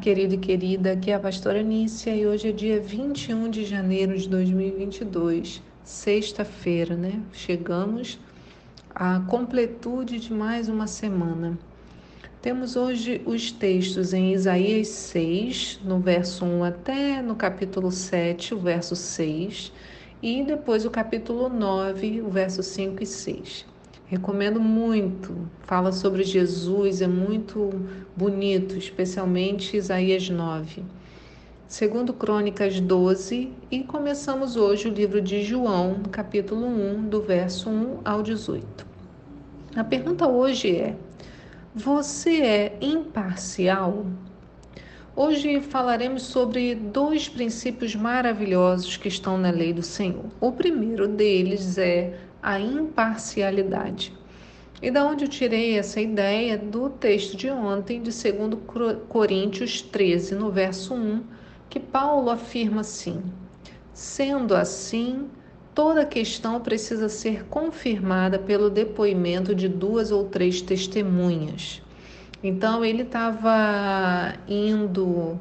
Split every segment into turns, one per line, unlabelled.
Querido e querida, aqui é a pastora Nícia e hoje é dia 21 de janeiro de 2022, sexta-feira, né? Chegamos à completude de mais uma semana. Temos hoje os textos em Isaías 6, no verso 1 até no capítulo 7, o verso 6, e depois o capítulo 9, o verso 5 e 6. Recomendo muito. Fala sobre Jesus, é muito bonito, especialmente Isaías 9. Segundo Crônicas 12, e começamos hoje o livro de João, capítulo 1, do verso 1 ao 18. A pergunta hoje é: Você é imparcial? Hoje falaremos sobre dois princípios maravilhosos que estão na lei do Senhor. O primeiro deles é a imparcialidade. E da onde eu tirei essa ideia do texto de ontem, de 2 Coríntios 13, no verso 1, que Paulo afirma assim: Sendo assim, toda questão precisa ser confirmada pelo depoimento de duas ou três testemunhas. Então ele estava indo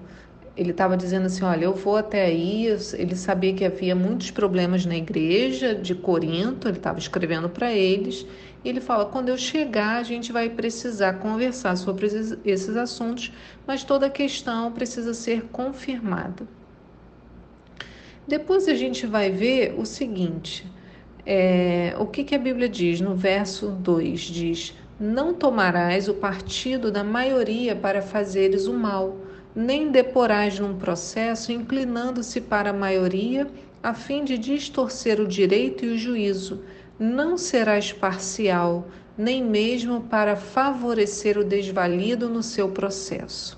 ele estava dizendo assim: olha, eu vou até aí. Ele sabia que havia muitos problemas na igreja de Corinto, ele estava escrevendo para eles. E ele fala: quando eu chegar, a gente vai precisar conversar sobre esses assuntos, mas toda a questão precisa ser confirmada. Depois a gente vai ver o seguinte: é, o que, que a Bíblia diz no verso 2: diz, Não tomarás o partido da maioria para fazeres o mal nem deporás num processo inclinando-se para a maioria a fim de distorcer o direito e o juízo. Não serás parcial, nem mesmo para favorecer o desvalido no seu processo.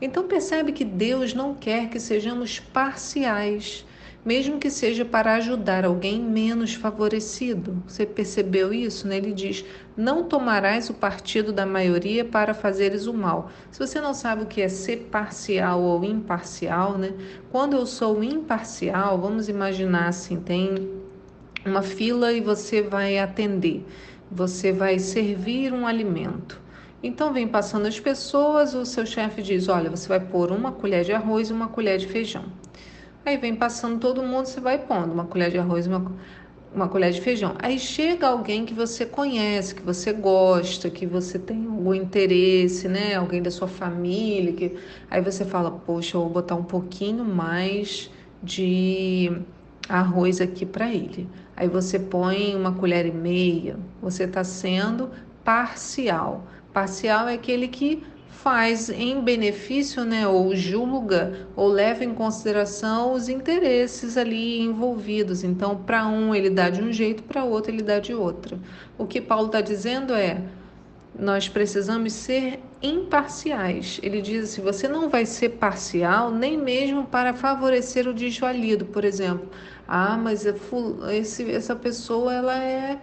Então percebe que Deus não quer que sejamos parciais mesmo que seja para ajudar alguém menos favorecido. Você percebeu isso? Né? Ele diz: Não tomarás o partido da maioria para fazeres o mal. Se você não sabe o que é ser parcial ou imparcial, né? quando eu sou imparcial, vamos imaginar assim: tem uma fila e você vai atender, você vai servir um alimento. Então vem passando as pessoas, o seu chefe diz: Olha, você vai pôr uma colher de arroz e uma colher de feijão. Aí vem passando todo mundo, você vai pondo uma colher de arroz, uma, uma colher de feijão. Aí chega alguém que você conhece, que você gosta, que você tem algum interesse, né? Alguém da sua família, que aí você fala, poxa, eu vou botar um pouquinho mais de arroz aqui para ele. Aí você põe uma colher e meia. Você está sendo parcial. Parcial é aquele que faz em benefício, né, ou julga, ou leva em consideração os interesses ali envolvidos. Então, para um ele dá de um jeito, para outro ele dá de outro. O que Paulo está dizendo é: nós precisamos ser imparciais. Ele diz assim: você não vai ser parcial nem mesmo para favorecer o desvalido, por exemplo. Ah, mas é esse, essa pessoa ela é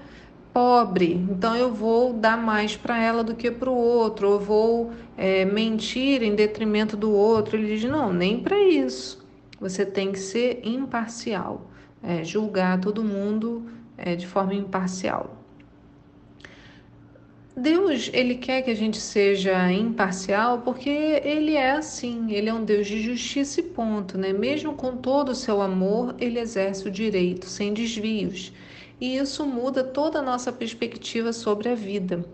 pobre, então eu vou dar mais para ela do que para o outro, eu vou é, mentir em detrimento do outro. Ele diz: não, nem para isso. Você tem que ser imparcial, é, julgar todo mundo é, de forma imparcial. Deus, ele quer que a gente seja imparcial porque ele é assim, ele é um Deus de justiça e ponto, né? Mesmo com todo o seu amor, ele exerce o direito sem desvios e isso muda toda a nossa perspectiva sobre a vida.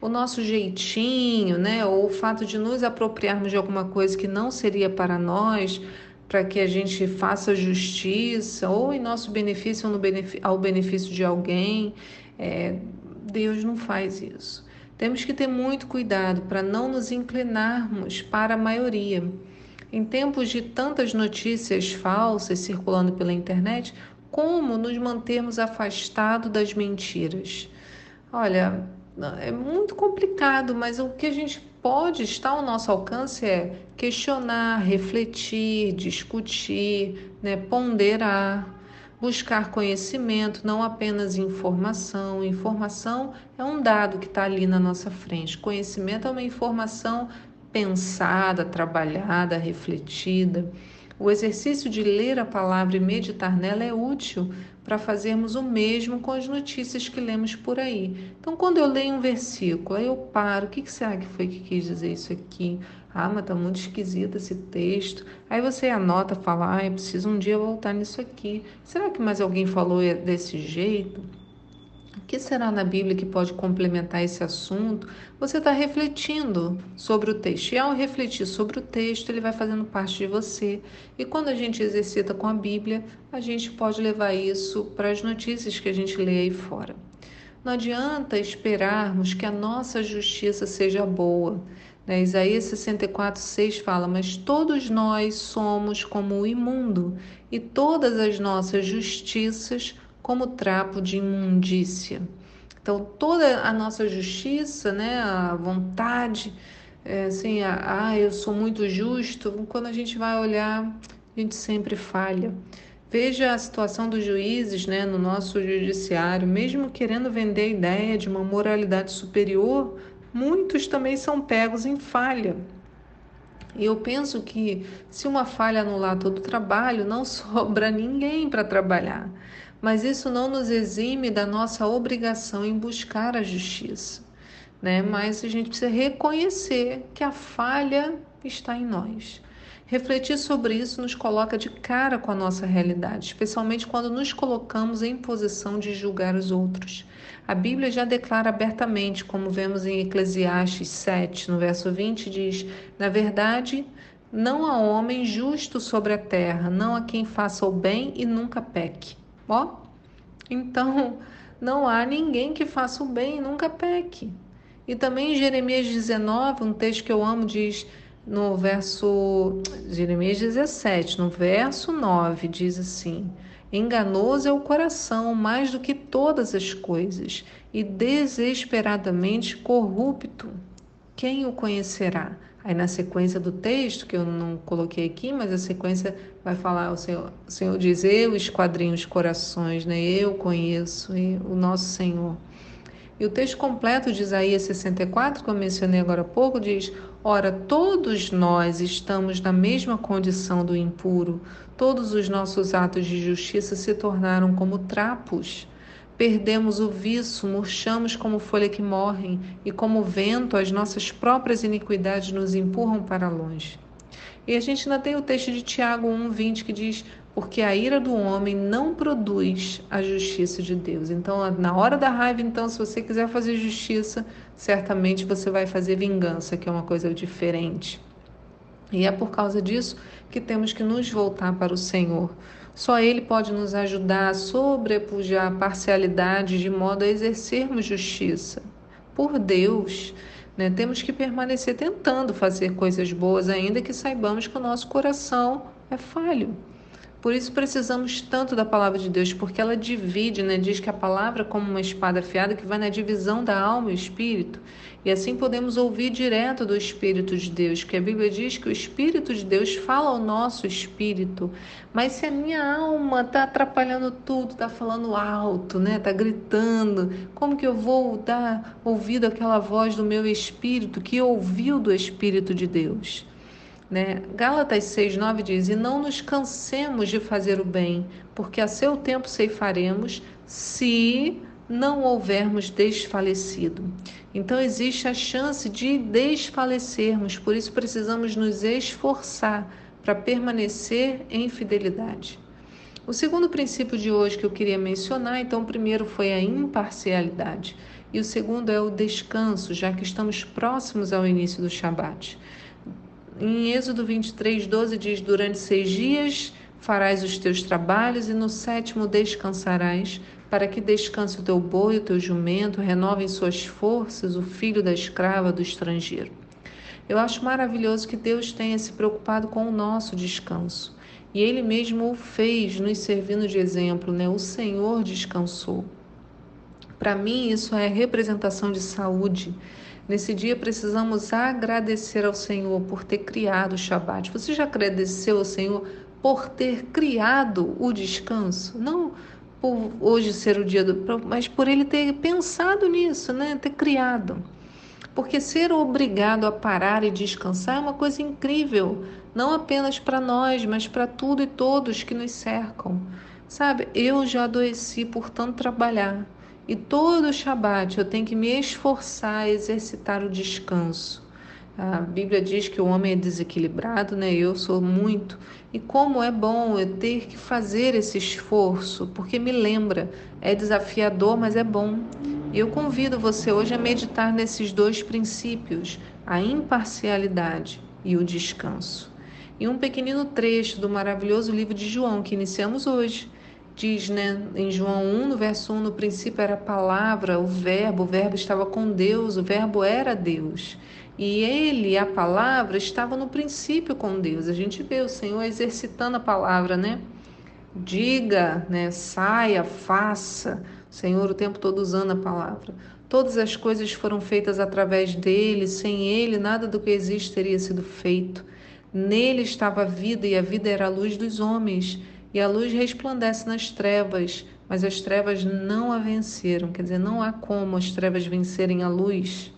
O nosso jeitinho, né, ou o fato de nos apropriarmos de alguma coisa que não seria para nós, para que a gente faça justiça, ou em nosso benefício ou no benefício, ao benefício de alguém, é, Deus não faz isso. Temos que ter muito cuidado para não nos inclinarmos para a maioria. Em tempos de tantas notícias falsas circulando pela internet, como nos mantermos afastados das mentiras? Olha, é muito complicado, mas o que a gente pode estar ao nosso alcance é questionar, refletir, discutir, né, ponderar, buscar conhecimento, não apenas informação. Informação é um dado que está ali na nossa frente. Conhecimento é uma informação pensada, trabalhada, refletida. O exercício de ler a palavra e meditar nela é útil para fazermos o mesmo com as notícias que lemos por aí. Então, quando eu leio um versículo, aí eu paro, o que será que foi que quis dizer isso aqui? Ah, mas tá muito esquisito esse texto. Aí você anota, fala, ah, eu preciso um dia voltar nisso aqui. Será que mais alguém falou desse jeito? O que será na Bíblia que pode complementar esse assunto? Você está refletindo sobre o texto. E ao refletir sobre o texto, ele vai fazendo parte de você. E quando a gente exercita com a Bíblia, a gente pode levar isso para as notícias que a gente lê aí fora. Não adianta esperarmos que a nossa justiça seja boa. Né? Isaías 64, 6 fala: Mas todos nós somos como o imundo, e todas as nossas justiças como trapo de imundícia. Então, toda a nossa justiça, né, a vontade, é, assim, ah, eu sou muito justo, quando a gente vai olhar, a gente sempre falha. Veja a situação dos juízes né, no nosso judiciário, mesmo querendo vender a ideia de uma moralidade superior, muitos também são pegos em falha. E eu penso que se uma falha anular todo o trabalho, não sobra ninguém para trabalhar. Mas isso não nos exime da nossa obrigação em buscar a justiça. Né? Mas a gente precisa reconhecer que a falha está em nós. Refletir sobre isso nos coloca de cara com a nossa realidade, especialmente quando nos colocamos em posição de julgar os outros. A Bíblia já declara abertamente, como vemos em Eclesiastes 7, no verso 20, diz: Na verdade, não há homem justo sobre a terra, não há quem faça o bem e nunca peque. Ó, então não há ninguém que faça o bem e nunca peque. E também em Jeremias 19, um texto que eu amo, diz: no verso Jeremias 17, no verso 9, diz assim: Enganoso é o coração mais do que todas as coisas, e desesperadamente corrupto. Quem o conhecerá? Aí na sequência do texto, que eu não coloquei aqui, mas a sequência vai falar, o Senhor, o Senhor diz, eu esquadrinho os corações, né? eu conheço o nosso Senhor. E o texto completo de Isaías 64, que eu mencionei agora há pouco, diz: Ora, todos nós estamos na mesma condição do impuro, todos os nossos atos de justiça se tornaram como trapos. Perdemos o viço, murchamos como folha que morrem, e como vento, as nossas próprias iniquidades nos empurram para longe. E a gente ainda tem o texto de Tiago 1,20 que diz: porque a ira do homem não produz a justiça de Deus. Então, na hora da raiva, então, se você quiser fazer justiça, certamente você vai fazer vingança, que é uma coisa diferente. E é por causa disso que temos que nos voltar para o Senhor. Só Ele pode nos ajudar a sobrepujar a parcialidade de modo a exercermos justiça. Por Deus, né? temos que permanecer tentando fazer coisas boas, ainda que saibamos que o nosso coração é falho. Por isso precisamos tanto da palavra de Deus, porque ela divide, né? Diz que a palavra é como uma espada afiada que vai na divisão da alma e espírito. E assim podemos ouvir direto do Espírito de Deus, que a Bíblia diz que o Espírito de Deus fala ao nosso espírito. Mas se a minha alma está atrapalhando tudo, está falando alto, né? Está gritando, como que eu vou dar ouvido àquela voz do meu espírito que ouviu do Espírito de Deus? Né? Gálatas 6,9 diz: E não nos cansemos de fazer o bem, porque a seu tempo ceifaremos, se não houvermos desfalecido. Então existe a chance de desfalecermos, por isso precisamos nos esforçar para permanecer em fidelidade. O segundo princípio de hoje que eu queria mencionar, então, o primeiro foi a imparcialidade e o segundo é o descanso, já que estamos próximos ao início do Shabat. Em Êxodo 23, 12 diz: Durante seis dias farás os teus trabalhos e no sétimo descansarás, para que descanse o teu boi, o teu jumento, renovem suas forças o filho da escrava do estrangeiro. Eu acho maravilhoso que Deus tenha se preocupado com o nosso descanso. E Ele mesmo o fez, nos servindo de exemplo, né? O Senhor descansou. Para mim, isso é representação de saúde. Nesse dia precisamos agradecer ao Senhor por ter criado o Shabat. Você já agradeceu ao Senhor por ter criado o descanso? Não por hoje ser o dia do, mas por ele ter pensado nisso, né? Ter criado. Porque ser obrigado a parar e descansar é uma coisa incrível, não apenas para nós, mas para tudo e todos que nos cercam. Sabe, eu já adoeci por tanto trabalhar e todo Shabat eu tenho que me esforçar a exercitar o descanso. A Bíblia diz que o homem é desequilibrado, né? Eu sou muito. E como é bom eu ter que fazer esse esforço, porque me lembra, é desafiador, mas é bom. E eu convido você hoje a meditar nesses dois princípios, a imparcialidade e o descanso. E um pequenino trecho do maravilhoso livro de João que iniciamos hoje diz, né, em João 1, no verso 1, no princípio era a palavra, o verbo, o verbo estava com Deus, o verbo era Deus. E ele, a palavra, estava no princípio com Deus. A gente vê o Senhor exercitando a palavra, né? Diga, né? Saia, faça. O Senhor o tempo todo usando a palavra. Todas as coisas foram feitas através dele, sem ele, nada do que existe teria sido feito. Nele estava a vida, e a vida era a luz dos homens. E a luz resplandece nas trevas, mas as trevas não a venceram. Quer dizer, não há como as trevas vencerem a luz.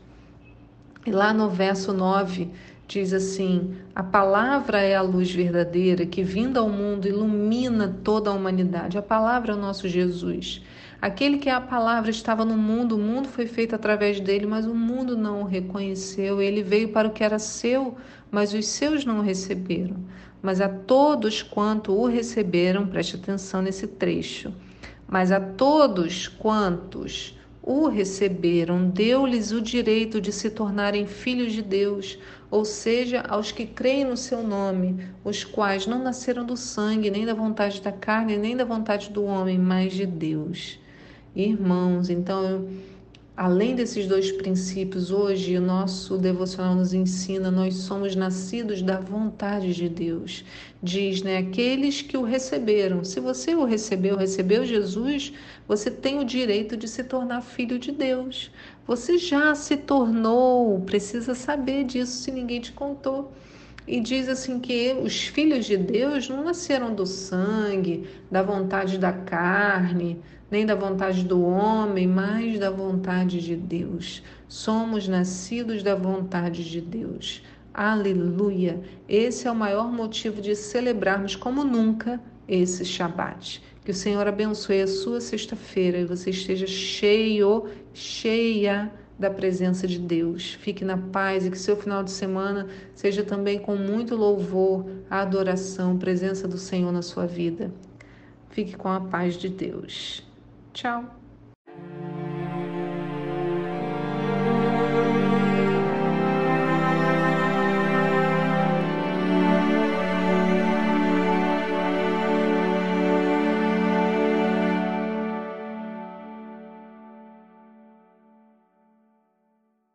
E lá no verso 9 diz assim: A palavra é a luz verdadeira que, vinda ao mundo, ilumina toda a humanidade. A palavra é o nosso Jesus. Aquele que é a palavra estava no mundo, o mundo foi feito através dele, mas o mundo não o reconheceu. Ele veio para o que era seu, mas os seus não o receberam mas a todos quanto o receberam, preste atenção nesse trecho, mas a todos quantos o receberam, deu-lhes o direito de se tornarem filhos de Deus, ou seja, aos que creem no seu nome, os quais não nasceram do sangue, nem da vontade da carne, nem da vontade do homem, mas de Deus. Irmãos, então eu Além desses dois princípios, hoje o nosso devocional nos ensina, nós somos nascidos da vontade de Deus. Diz, né, aqueles que o receberam. Se você o recebeu, recebeu Jesus, você tem o direito de se tornar filho de Deus. Você já se tornou, precisa saber disso se ninguém te contou. E diz assim que os filhos de Deus não nasceram do sangue, da vontade da carne, nem da vontade do homem, mas da vontade de Deus. Somos nascidos da vontade de Deus. Aleluia! Esse é o maior motivo de celebrarmos como nunca esse Shabat. Que o Senhor abençoe a sua sexta-feira e você esteja cheio, cheia da presença de Deus. Fique na paz e que seu final de semana seja também com muito louvor, adoração, presença do Senhor na sua vida. Fique com a paz de Deus. Tchau.